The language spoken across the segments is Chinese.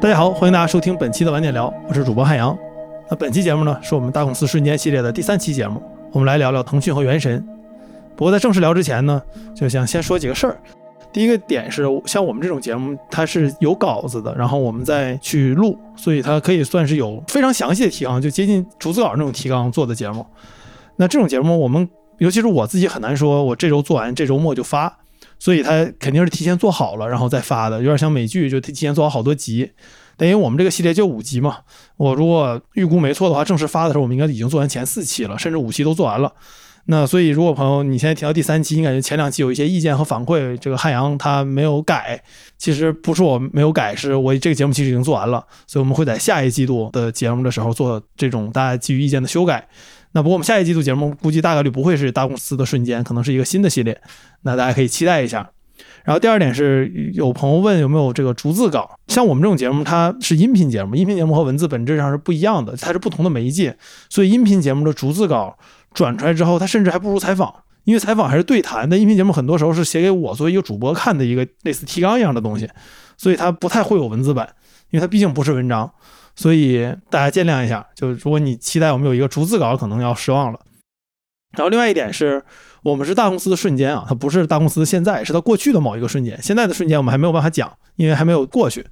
大家好，欢迎大家收听本期的晚点聊，我是主播汉阳。那本期节目呢，是我们大公司瞬间系列的第三期节目，我们来聊聊腾讯和原神。不过在正式聊之前呢，就想先说几个事儿。第一个点是，像我们这种节目，它是有稿子的，然后我们再去录，所以它可以算是有非常详细的提纲，就接近逐字稿那种提纲做的节目。那这种节目，我们尤其是我自己很难说，我这周做完，这周末就发，所以它肯定是提前做好了，然后再发的，有点像美剧，就提前做好好多集。但因为我们这个系列就五集嘛，我如果预估没错的话，正式发的时候，我们应该已经做完前四期了，甚至五期都做完了。那所以，如果朋友你现在提到第三期，你感觉前两期有一些意见和反馈，这个汉阳他没有改，其实不是我没有改，是我这个节目其实已经做完了，所以我们会在下一季度的节目的时候做这种大家基于意见的修改。那不过我们下一季度节目估计大概率不会是大公司的瞬间，可能是一个新的系列，那大家可以期待一下。然后第二点是有朋友问有没有这个逐字稿，像我们这种节目它是音频节目，音频节目和文字本质上是不一样的，它是不同的媒介，所以音频节目的逐字稿。转出来之后，它甚至还不如采访，因为采访还是对谈，但音频节目很多时候是写给我作为一个主播看的一个类似提纲一样的东西，所以它不太会有文字版，因为它毕竟不是文章，所以大家见谅一下。就如果你期待我们有一个逐字稿，可能要失望了。然后另外一点是。我们是大公司的瞬间啊，它不是大公司的现在，是它过去的某一个瞬间。现在的瞬间我们还没有办法讲，因为还没有过去，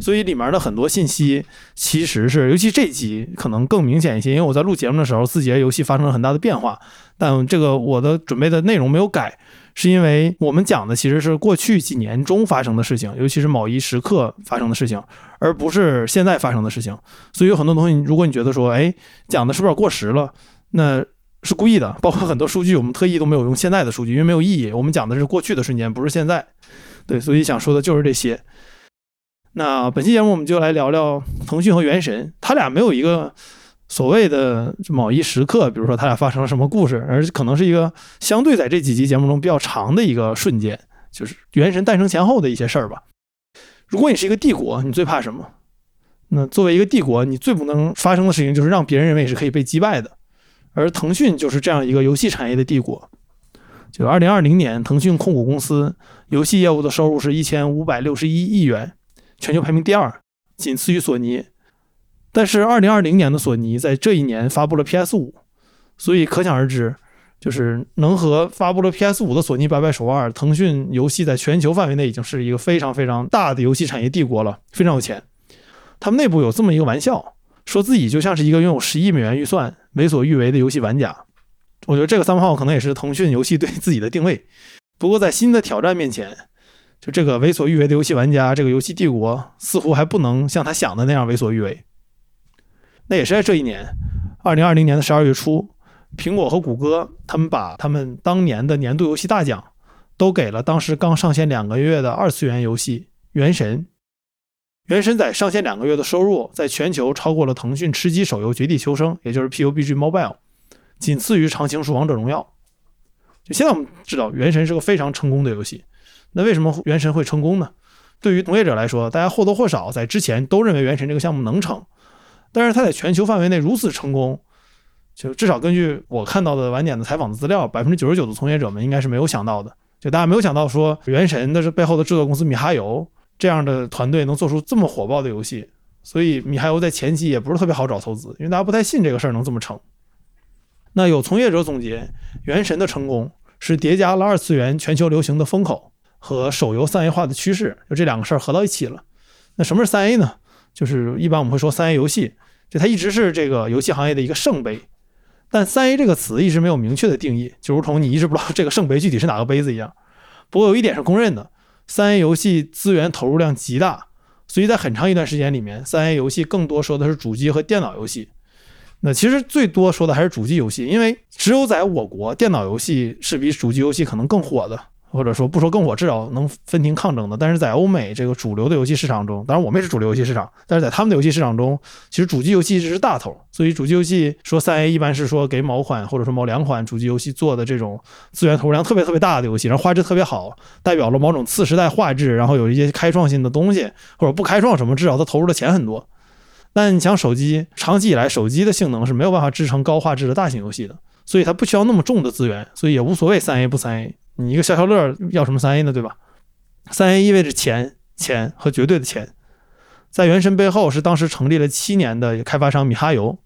所以里面的很多信息其实是，尤其这集可能更明显一些。因为我在录节目的时候，字节游戏发生了很大的变化，但这个我的准备的内容没有改，是因为我们讲的其实是过去几年中发生的事情，尤其是某一时刻发生的事情，而不是现在发生的事情。所以有很多东西，如果你觉得说，哎，讲的是不是过时了，那。是故意的，包括很多数据，我们特意都没有用现在的数据，因为没有意义。我们讲的是过去的瞬间，不是现在。对，所以想说的就是这些。那本期节目我们就来聊聊腾讯和原神，他俩没有一个所谓的某一时刻，比如说他俩发生了什么故事，而可能是一个相对在这几集节目中比较长的一个瞬间，就是原神诞生前后的一些事儿吧。如果你是一个帝国，你最怕什么？那作为一个帝国，你最不能发生的事情就是让别人认为你是可以被击败的。而腾讯就是这样一个游戏产业的帝国。就二零二零年，腾讯控股公司游戏业务的收入是一千五百六十一亿元，全球排名第二，仅次于索尼。但是二零二零年的索尼在这一年发布了 PS 五，所以可想而知，就是能和发布了 PS 五的索尼摆摆手腕，腾讯游戏在全球范围内已经是一个非常非常大的游戏产业帝国了，非常有钱。他们内部有这么一个玩笑。说自己就像是一个拥有十亿美元预算、为所欲为的游戏玩家，我觉得这个三号可能也是腾讯游戏对自己的定位。不过在新的挑战面前，就这个为所欲为的游戏玩家，这个游戏帝国似乎还不能像他想的那样为所欲为。那也是在这一年，二零二零年的十二月初，苹果和谷歌他们把他们当年的年度游戏大奖都给了当时刚上线两个月的二次元游戏《原神》。原神在上线两个月的收入，在全球超过了腾讯吃鸡手游《绝地求生》，也就是 PUBG Mobile，仅次于长青树《王者荣耀》。就现在我们知道，原神是个非常成功的游戏。那为什么原神会成功呢？对于从业者来说，大家或多或少在之前都认为原神这个项目能成，但是它在全球范围内如此成功，就至少根据我看到的晚点的采访的资料，百分之九十九的从业者们应该是没有想到的。就大家没有想到说，原神的这背后的制作公司米哈游。这样的团队能做出这么火爆的游戏，所以米哈游在前期也不是特别好找投资，因为大家不太信这个事儿能这么成。那有从业者总结，原神的成功是叠加了二次元全球流行的风口和手游三 A 化的趋势，就这两个事儿合到一起了。那什么是三 A 呢？就是一般我们会说三 A 游戏，就它一直是这个游戏行业的一个圣杯，但三 A 这个词一直没有明确的定义，就如同你一直不知道这个圣杯具体是哪个杯子一样。不过有一点是公认的。三 A 游戏资源投入量极大，所以在很长一段时间里面，三 A 游戏更多说的是主机和电脑游戏。那其实最多说的还是主机游戏，因为只有在我国，电脑游戏是比主机游戏可能更火的。或者说不说更火，至少能分庭抗争的。但是在欧美这个主流的游戏市场中，当然我们也是主流游戏市场，但是在他们的游戏市场中，其实主机游戏一直是大头。所以主机游戏说三 A 一般是说给某款或者说某两款主机游戏做的这种资源投入量特别特别大的游戏，然后画质特别好，代表了某种次时代画质，然后有一些开创性的东西，或者不开创什么，至少它投入的钱很多。但你像手机，长期以来手机的性能是没有办法支撑高画质的大型游戏的，所以它不需要那么重的资源，所以也无所谓三 A 不三 A。你一个消消乐要什么三 A 呢？对吧？三 A 意味着钱、钱和绝对的钱，在原神背后是当时成立了七年的开发商米哈游。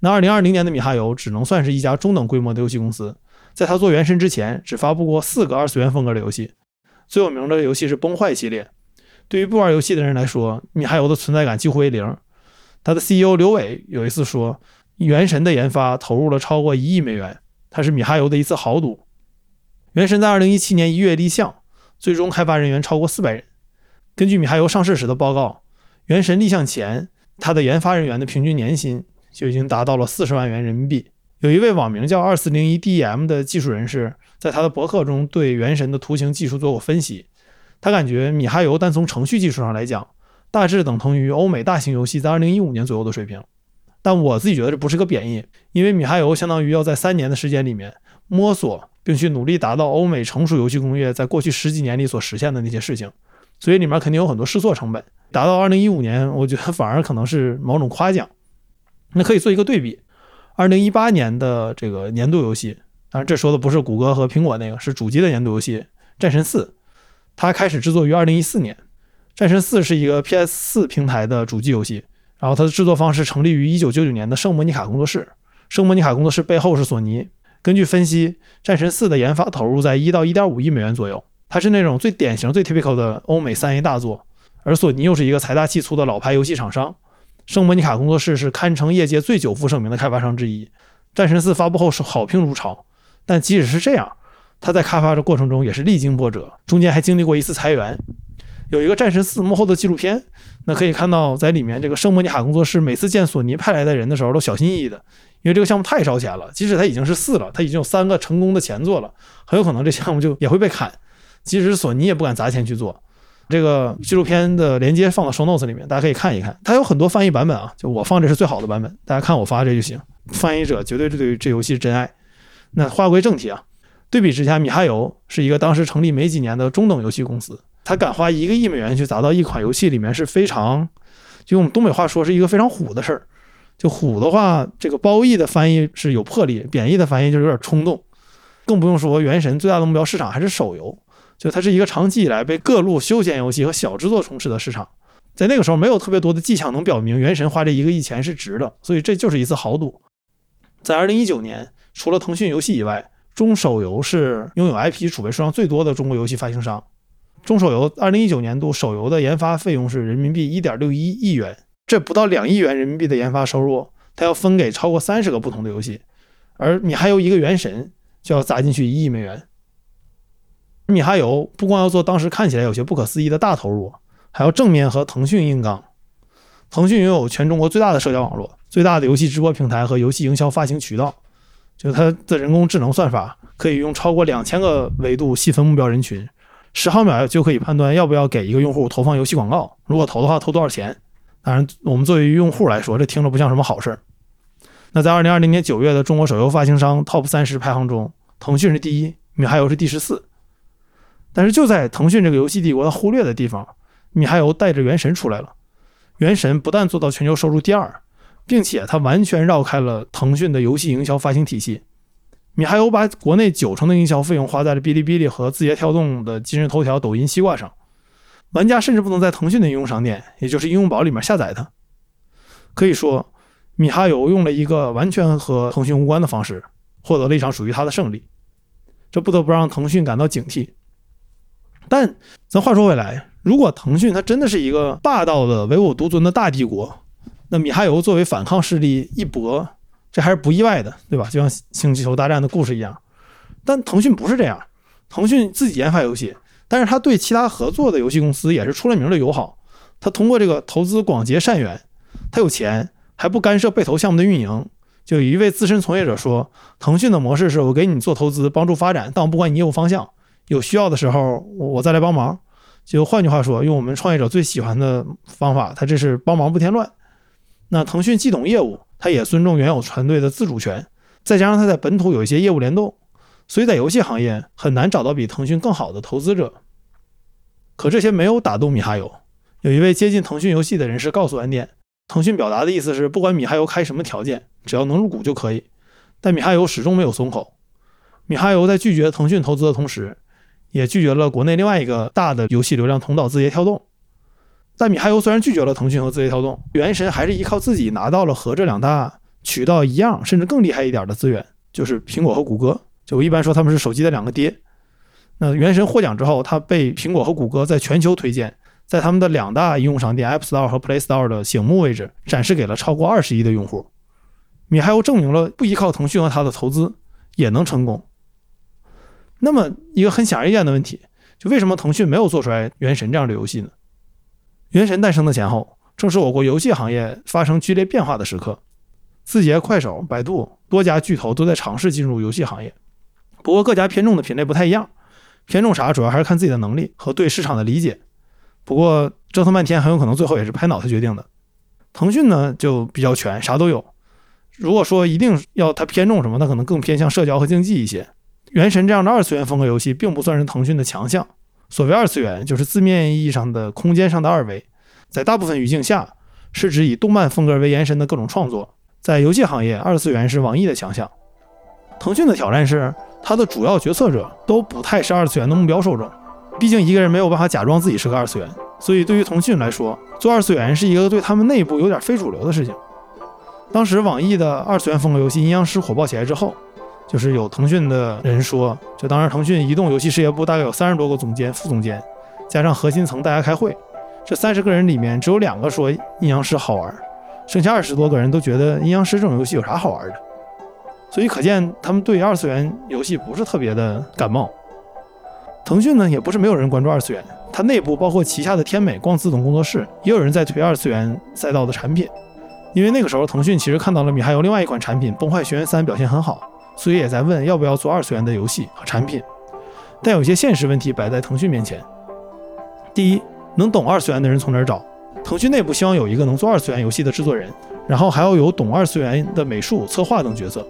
那二零二零年的米哈游只能算是一家中等规模的游戏公司，在他做原神之前，只发布过四个二次元风格的游戏，最有名的游戏是崩坏系列。对于不玩游戏的人来说，米哈游的存在感几乎为零。他的 CEO 刘伟有一次说，原神的研发投入了超过一亿美元，它是米哈游的一次豪赌。原神在二零一七年一月立项，最终开发人员超过四百人。根据米哈游上市时的报告。原神立项前，它的研发人员的平均年薪就已经达到了四十万元人民币。有一位网名叫二四零一 DM” 的技术人士，在他的博客中对原神的图形技术做过分析。他感觉米哈游单从程序技术上来讲，大致等同于欧美大型游戏在二零一五年左右的水平。但我自己觉得这不是个贬义，因为米哈游相当于要在三年的时间里面摸索，并去努力达到欧美成熟游戏工业在过去十几年里所实现的那些事情，所以里面肯定有很多试错成本。达到二零一五年，我觉得反而可能是某种夸奖。那可以做一个对比，二零一八年的这个年度游戏，当然这说的不是谷歌和苹果那个，是主机的年度游戏《战神四》，它开始制作于二零一四年。《战神四》是一个 PS 四平台的主机游戏，然后它的制作方式成立于一九九九年的圣莫尼卡工作室，圣莫尼卡工作室背后是索尼。根据分析，《战神四》的研发投入在一到一点五亿美元左右，它是那种最典型、最 typical 的欧美三 A 大作。而索尼又是一个财大气粗的老牌游戏厂商，圣莫尼卡工作室是堪称业界最久负盛名的开发商之一。战神四发布后是好评如潮，但即使是这样，它在开发的过程中也是历经波折，中间还经历过一次裁员。有一个战神四幕后的纪录片，那可以看到在里面这个圣莫尼卡工作室每次见索尼派来的人的时候都小心翼翼的，因为这个项目太烧钱了，即使他已经是四了，他已经有三个成功的前作了，很有可能这项目就也会被砍，即使索尼也不敢砸钱去做。这个纪录片的连接放到 show notes 里面，大家可以看一看。它有很多翻译版本啊，就我放这是最好的版本，大家看我发这就行。翻译者绝对是对这游戏真爱。那话归正题啊，对比之下，米哈游是一个当时成立没几年的中等游戏公司，他敢花一个亿美元去砸到一款游戏里面是非常，就用东北话说是一个非常虎的事儿。就虎的话，这个褒义的翻译是有魄力，贬义的翻译就是有点冲动。更不用说原神最大的目标市场还是手游。就它是一个长期以来被各路休闲游戏和小制作充斥的市场，在那个时候没有特别多的迹象能表明原神花这一个亿钱是值的，所以这就是一次豪赌。在二零一九年，除了腾讯游戏以外，中手游是拥有 IP 储备数量最多的中国游戏发行商。中手游二零一九年度手游的研发费用是人民币一点六一亿元，这不到两亿元人民币的研发收入，它要分给超过三十个不同的游戏，而你还有一个原神就要砸进去一亿美元。米哈游不光要做当时看起来有些不可思议的大投入，还要正面和腾讯硬刚。腾讯拥有全中国最大的社交网络、最大的游戏直播平台和游戏营销发行渠道，就它的人工智能算法可以用超过两千个维度细分目标人群，十毫秒就可以判断要不要给一个用户投放游戏广告，如果投的话投多少钱。当然，我们作为用户来说，这听着不像什么好事儿。那在二零二零年九月的中国手游发行商 TOP 三十排行中，腾讯是第一，米哈游是第十四。但是就在腾讯这个游戏帝国的忽略的地方，米哈游带着原神出来了。原神不但做到全球收入第二，并且它完全绕开了腾讯的游戏营销发行体系。米哈游把国内九成的营销费用花在了哔哩哔哩和字节跳动的今日头条、抖音、西瓜上，玩家甚至不能在腾讯的应用商店，也就是应用宝里面下载它。可以说，米哈游用了一个完全和腾讯无关的方式，获得了一场属于他的胜利。这不得不让腾讯感到警惕。但咱话说回来，如果腾讯它真的是一个霸道的唯我独尊的大帝国，那米哈游作为反抗势力一搏，这还是不意外的，对吧？就像星球大战的故事一样。但腾讯不是这样，腾讯自己研发游戏，但是他对其他合作的游戏公司也是出了名的友好。他通过这个投资广结善缘，他有钱还不干涉被投项目的运营。就有一位资深从业者说，腾讯的模式是我给你做投资，帮助发展，但我不管你业务方向。有需要的时候，我我再来帮忙。就换句话说，用我们创业者最喜欢的方法，他这是帮忙不添乱。那腾讯既懂业务，他也尊重原有团队的自主权，再加上他在本土有一些业务联动，所以在游戏行业很难找到比腾讯更好的投资者。可这些没有打动米哈游。有一位接近腾讯游戏的人士告诉安电，腾讯表达的意思是，不管米哈游开什么条件，只要能入股就可以。但米哈游始终没有松口。米哈游在拒绝腾讯投资的同时，也拒绝了国内另外一个大的游戏流量通道字节跳动。但米哈游虽然拒绝了腾讯和字节跳动，原神还是依靠自己拿到了和这两大渠道一样，甚至更厉害一点的资源，就是苹果和谷歌。就我一般说他们是手机的两个爹。那原神获奖之后，它被苹果和谷歌在全球推荐，在他们的两大应用商店 App Store 和 Play Store 的醒目位置展示给了超过二十亿的用户。米哈游证明了不依靠腾讯和他的投资也能成功。那么一个很显而易见的问题，就为什么腾讯没有做出来《原神》这样的游戏呢？《原神》诞生的前后，正是我国游戏行业发生剧烈变化的时刻。字节、快手、百度多家巨头都在尝试进入游戏行业，不过各家偏重的品类不太一样。偏重啥，主要还是看自己的能力和对市场的理解。不过折腾半天，很有可能最后也是拍脑袋决定的。腾讯呢就比较全，啥都有。如果说一定要它偏重什么，那可能更偏向社交和竞技一些。原神这样的二次元风格游戏并不算是腾讯的强项。所谓二次元，就是字面意义上的空间上的二维。在大部分语境下，是指以动漫风格为延伸的各种创作。在游戏行业，二次元是网易的强项。腾讯的挑战是。他的主要决策者都不太是二次元的目标受众，毕竟一个人没有办法假装自己是个二次元，所以对于腾讯来说，做二次元是一个对他们内部有点非主流的事情。当时网易的二次元风格游戏《阴阳师》火爆起来之后，就是有腾讯的人说，就当时腾讯移动游戏事业部大概有三十多个总监、副总监，加上核心层大家开会，这三十个人里面只有两个说《阴阳师》好玩，剩下二十多个人都觉得《阴阳师》这种游戏有啥好玩的。所以可见，他们对二次元游戏不是特别的感冒。腾讯呢，也不是没有人关注二次元，它内部包括旗下的天美、光子等工作室，也有人在推二次元赛道的产品。因为那个时候，腾讯其实看到了米哈游另外一款产品《崩坏：学园三》表现很好，所以也在问要不要做二次元的游戏和产品。但有些现实问题摆在腾讯面前。第一，能懂二次元的人从哪儿找？腾讯内部希望有一个能做二次元游戏的制作人，然后还要有懂二次元的美术、策划等角色。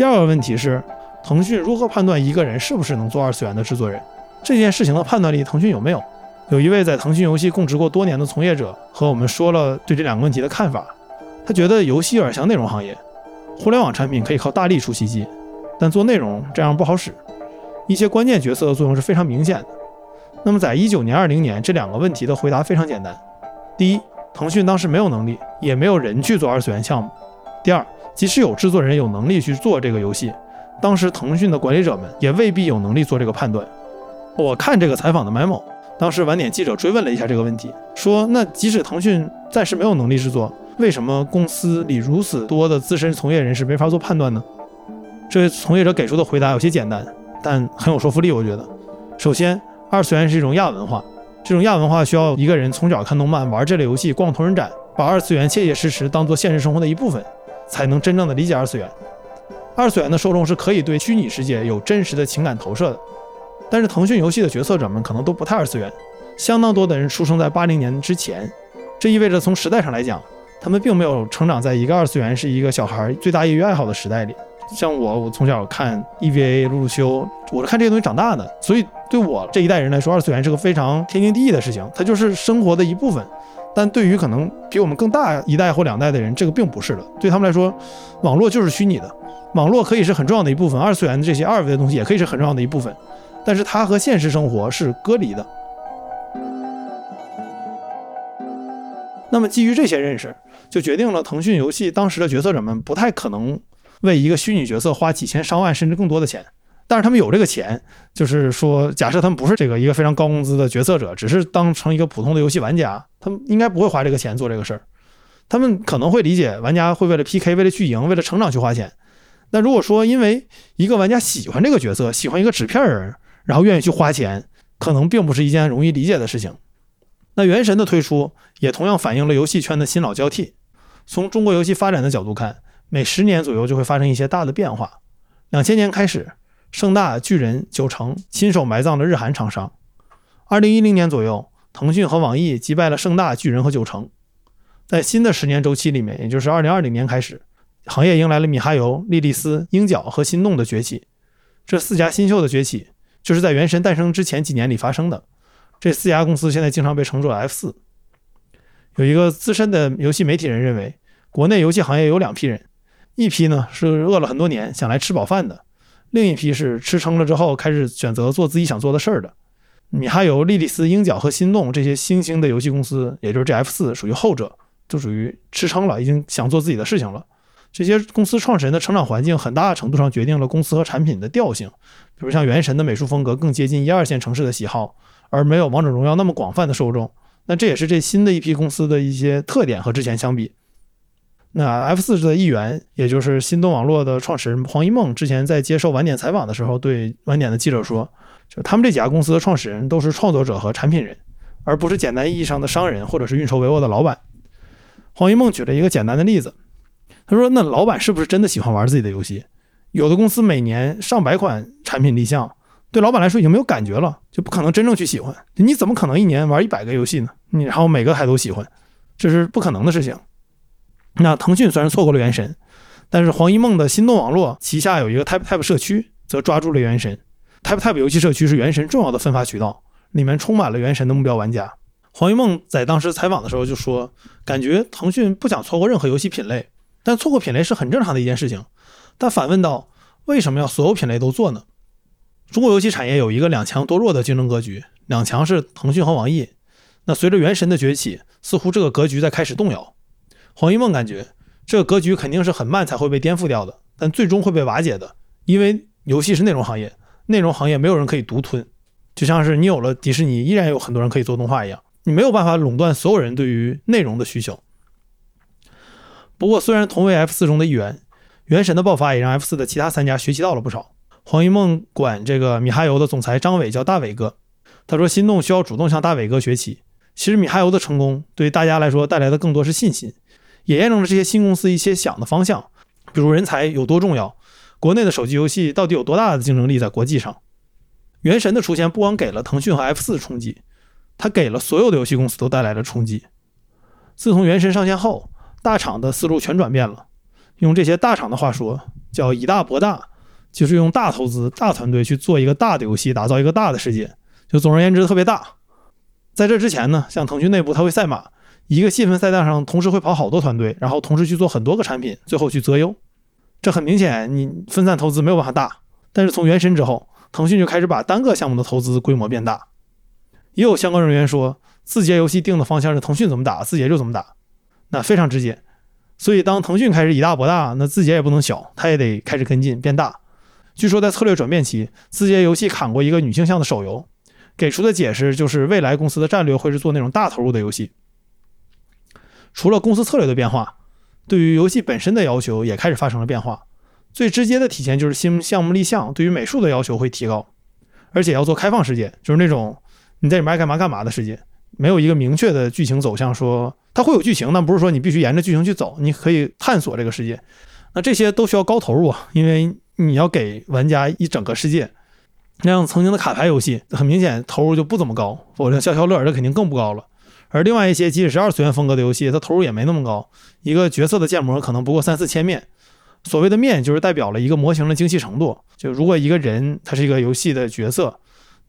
第二个问题是，腾讯如何判断一个人是不是能做二次元的制作人？这件事情的判断力，腾讯有没有？有一位在腾讯游戏供职过多年的从业者和我们说了对这两个问题的看法。他觉得游戏有点像内容行业，互联网产品可以靠大力出奇迹，但做内容这样不好使。一些关键角色的作用是非常明显的。那么在一九年、二零年，这两个问题的回答非常简单：第一，腾讯当时没有能力，也没有人去做二次元项目；第二。即使有制作人有能力去做这个游戏，当时腾讯的管理者们也未必有能力做这个判断。我看这个采访的 memo，当时晚点记者追问了一下这个问题，说那即使腾讯暂时没有能力制作，为什么公司里如此多的资深从业人士没法做判断呢？这位从业者给出的回答有些简单，但很有说服力。我觉得，首先，二次元是一种亚文化，这种亚文化需要一个人从小看动漫、玩这类游戏、逛同人展，把二次元切切实实当做现实生活的一部分。才能真正的理解二次元。二次元的受众是可以对虚拟世界有真实的情感投射的，但是腾讯游戏的决策者们可能都不太二次元，相当多的人出生在八零年之前，这意味着从时代上来讲，他们并没有成长在一个二次元是一个小孩最大业余爱好的时代里。像我，我从小看 EVA、鲁鲁修，我是看这些东西长大的，所以对我这一代人来说，二次元是个非常天经地义的事情，它就是生活的一部分。但对于可能比我们更大一代或两代的人，这个并不是的。对他们来说，网络就是虚拟的，网络可以是很重要的一部分，二次元的这些二维的东西也可以是很重要的一部分，但是它和现实生活是隔离的。那么基于这些认识，就决定了腾讯游戏当时的决策者们不太可能为一个虚拟角色花几千上万甚至更多的钱。但是他们有这个钱，就是说，假设他们不是这个一个非常高工资的决策者，只是当成一个普通的游戏玩家，他们应该不会花这个钱做这个事儿。他们可能会理解玩家会为了 PK、为了去赢、为了成长去花钱。那如果说因为一个玩家喜欢这个角色，喜欢一个纸片人，然后愿意去花钱，可能并不是一件容易理解的事情。那《原神》的推出也同样反映了游戏圈的新老交替。从中国游戏发展的角度看，每十年左右就会发生一些大的变化。两千年开始。盛大、巨人、九成亲手埋葬了日韩厂商。二零一零年左右，腾讯和网易击败了盛大、巨人和九成。在新的十年周期里面，也就是二零二零年开始，行业迎来了米哈游、莉莉丝、鹰角和心动的崛起。这四家新秀的崛起，就是在《原神》诞生之前几年里发生的。这四家公司现在经常被称作 F 四。有一个资深的游戏媒体人认为，国内游戏行业有两批人，一批呢是饿了很多年想来吃饱饭的。另一批是吃撑了之后开始选择做自己想做的事儿的，米哈游、莉莉丝、鹰角和心动这些新兴的游戏公司，也就是这 F 四属于后者，就属于吃撑了，已经想做自己的事情了。这些公司创始人的成长环境，很大程度上决定了公司和产品的调性。比如像《原神》的美术风格更接近一二线城市的喜好，而没有《王者荣耀》那么广泛的受众。那这也是这新的一批公司的一些特点和之前相比。那 F 四的一员，也就是心动网络的创始人黄一梦，之前在接受晚点采访的时候，对晚点的记者说，就他们这几家公司的创始人都是创作者和产品人，而不是简单意义上的商人或者是运筹帷幄的老板。黄一梦举了一个简单的例子。他说：“那老板是不是真的喜欢玩自己的游戏？有的公司每年上百款产品立项，对老板来说已经没有感觉了，就不可能真正去喜欢。你怎么可能一年玩一百个游戏呢？你然后每个还都喜欢，这是不可能的事情。那腾讯虽然错过了原神，但是黄一梦的心动网络旗下有一个 TapTap 社区，则抓住了原神。TapTap 游戏社区是原神重要的分发渠道，里面充满了原神的目标玩家。黄一梦在当时采访的时候就说，感觉腾讯不想错过任何游戏品类。”但错过品类是很正常的一件事情，但反问道，为什么要所有品类都做呢？中国游戏产业有一个两强多弱的竞争格局，两强是腾讯和网易。那随着原神的崛起，似乎这个格局在开始动摇。黄一梦感觉，这个格局肯定是很慢才会被颠覆掉的，但最终会被瓦解的，因为游戏是内容行业，内容行业没有人可以独吞，就像是你有了迪士尼，依然有很多人可以做动画一样，你没有办法垄断所有人对于内容的需求。不过，虽然同为 F 四中的一员，原神的爆发也让 F 四的其他三家学习到了不少。黄一梦管这个米哈游的总裁张伟叫大伟哥，他说心动需要主动向大伟哥学习。其实米哈游的成功对大家来说带来的更多是信心，也验证了这些新公司一些想的方向，比如人才有多重要，国内的手机游戏到底有多大的竞争力在国际上。原神的出现不光给了腾讯和 F 四冲击，它给了所有的游戏公司都带来了冲击。自从原神上线后，大厂的思路全转变了，用这些大厂的话说，叫以大博大，就是用大投资、大团队去做一个大的游戏，打造一个大的世界。就总而言之，特别大。在这之前呢，像腾讯内部，它会赛马，一个细分赛道上同时会跑好多团队，然后同时去做很多个产品，最后去择优。这很明显，你分散投资没有办法大。但是从原神之后，腾讯就开始把单个项目的投资规模变大。也有相关人员说，字节游戏定的方向是腾讯怎么打，字节就怎么打。那非常直接，所以当腾讯开始以大博大，那字节也不能小，它也得开始跟进变大。据说在策略转变期，字节游戏砍过一个女性向的手游，给出的解释就是未来公司的战略会是做那种大投入的游戏。除了公司策略的变化，对于游戏本身的要求也开始发生了变化。最直接的体现就是新项目立项对于美术的要求会提高，而且要做开放世界，就是那种你在里面爱干嘛干嘛的世界。没有一个明确的剧情走向，说它会有剧情，但不是说你必须沿着剧情去走，你可以探索这个世界。那这些都需要高投入啊，因为你要给玩家一整个世界。像曾经的卡牌游戏，很明显投入就不怎么高，否则消消乐这肯定更不高了。而另外一些即使是二次元风格的游戏，它投入也没那么高，一个角色的建模可能不过三四千面。所谓的面就是代表了一个模型的精细程度。就如果一个人他是一个游戏的角色。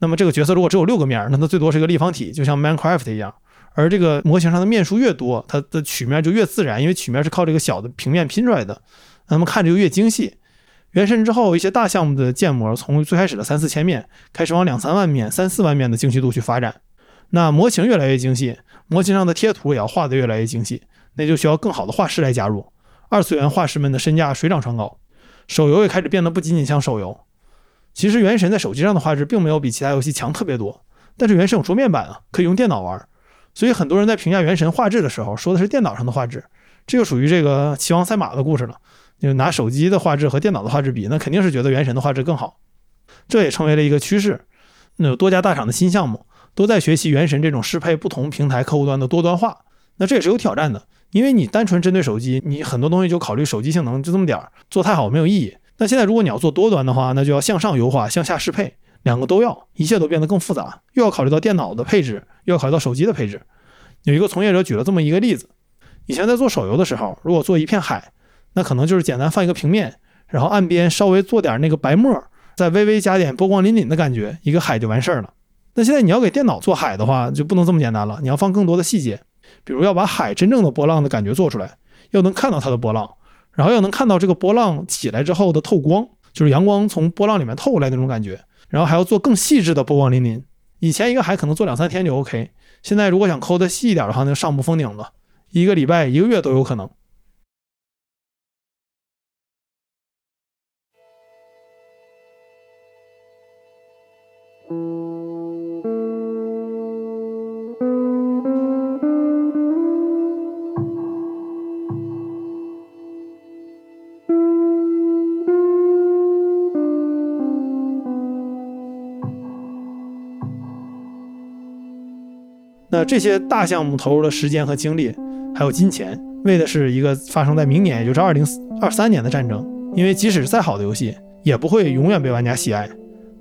那么这个角色如果只有六个面，那它最多是一个立方体，就像 Minecraft 一样。而这个模型上的面数越多，它的曲面就越自然，因为曲面是靠这个小的平面拼出来的，那么看着就越精细。原神之后，一些大项目的建模从最开始的三四千面，开始往两三万面、三四万面的精细度去发展。那模型越来越精细，模型上的贴图也要画得越来越精细，那就需要更好的画师来加入。二次元画师们的身价水涨船高，手游也开始变得不仅仅像手游。其实《原神》在手机上的画质并没有比其他游戏强特别多，但是《原神》有桌面版啊，可以用电脑玩，所以很多人在评价《原神》画质的时候，说的是电脑上的画质，这就属于这个骑王赛马的故事了。就拿手机的画质和电脑的画质比，那肯定是觉得《原神》的画质更好，这也成为了一个趋势。那有多家大厂的新项目都在学习《原神》这种适配不同平台客户端的多端化，那这也是有挑战的，因为你单纯针对手机，你很多东西就考虑手机性能就这么点儿，做太好没有意义。那现在如果你要做多端的话，那就要向上优化，向下适配，两个都要，一切都变得更复杂，又要考虑到电脑的配置，又要考虑到手机的配置。有一个从业者举了这么一个例子：以前在做手游的时候，如果做一片海，那可能就是简单放一个平面，然后岸边稍微做点那个白沫，再微微加点波光粼粼的感觉，一个海就完事儿了。那现在你要给电脑做海的话，就不能这么简单了，你要放更多的细节，比如要把海真正的波浪的感觉做出来，要能看到它的波浪。然后要能看到这个波浪起来之后的透光，就是阳光从波浪里面透过来那种感觉。然后还要做更细致的波光粼粼，以前一个海可能做两三天就 OK，现在如果想抠的细一点的话，那就上不封顶了，一个礼拜、一个月都有可能。这些大项目投入的时间和精力，还有金钱，为的是一个发生在明年，也就是二零二三年的战争。因为即使是再好的游戏，也不会永远被玩家喜爱，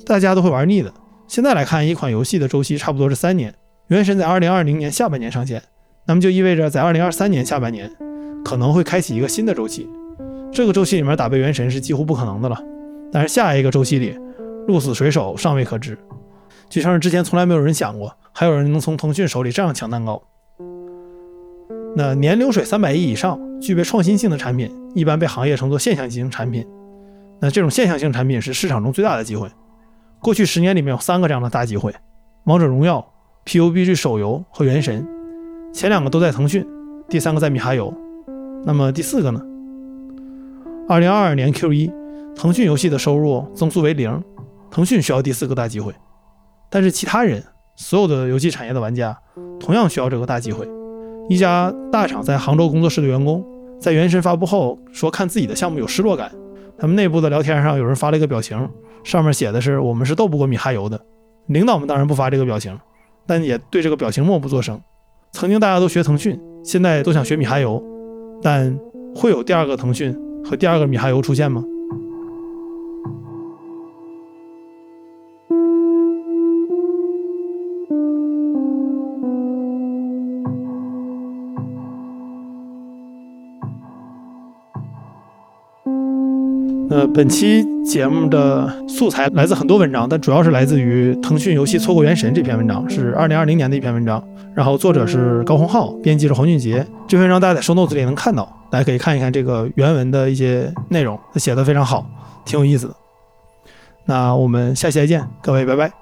大家都会玩腻的。现在来看，一款游戏的周期差不多是三年。原神在二零二零年下半年上线，那么就意味着在二零二三年下半年可能会开启一个新的周期。这个周期里面打败原神是几乎不可能的了。但是下一个周期里，鹿死谁手尚未可知。就像是之前从来没有人想过，还有人能从腾讯手里这样抢蛋糕。那年流水三百亿以上、具备创新性的产品，一般被行业称作现象级型产品。那这种现象性产品是市场中最大的机会。过去十年里面有三个这样的大机会：王者荣耀、PUBG 手游和原神。前两个都在腾讯，第三个在米哈游。那么第四个呢？二零二二年 Q 一，腾讯游戏的收入增速为零，腾讯需要第四个大机会。但是其他人，所有的游戏产业的玩家，同样需要这个大机会。一家大厂在杭州工作室的员工，在《原神》发布后说看自己的项目有失落感。他们内部的聊天上，有人发了一个表情，上面写的是“我们是斗不过米哈游的”。领导们当然不发这个表情，但也对这个表情默不作声。曾经大家都学腾讯，现在都想学米哈游，但会有第二个腾讯和第二个米哈游出现吗？呃，本期节目的素材来自很多文章，但主要是来自于腾讯游戏错过原神这篇文章，是二零二零年的一篇文章。然后作者是高洪浩，编辑是黄俊杰。这篇文章大家在收 notes 里能看到，大家可以看一看这个原文的一些内容，写的非常好，挺有意思的。那我们下期再见，各位，拜拜。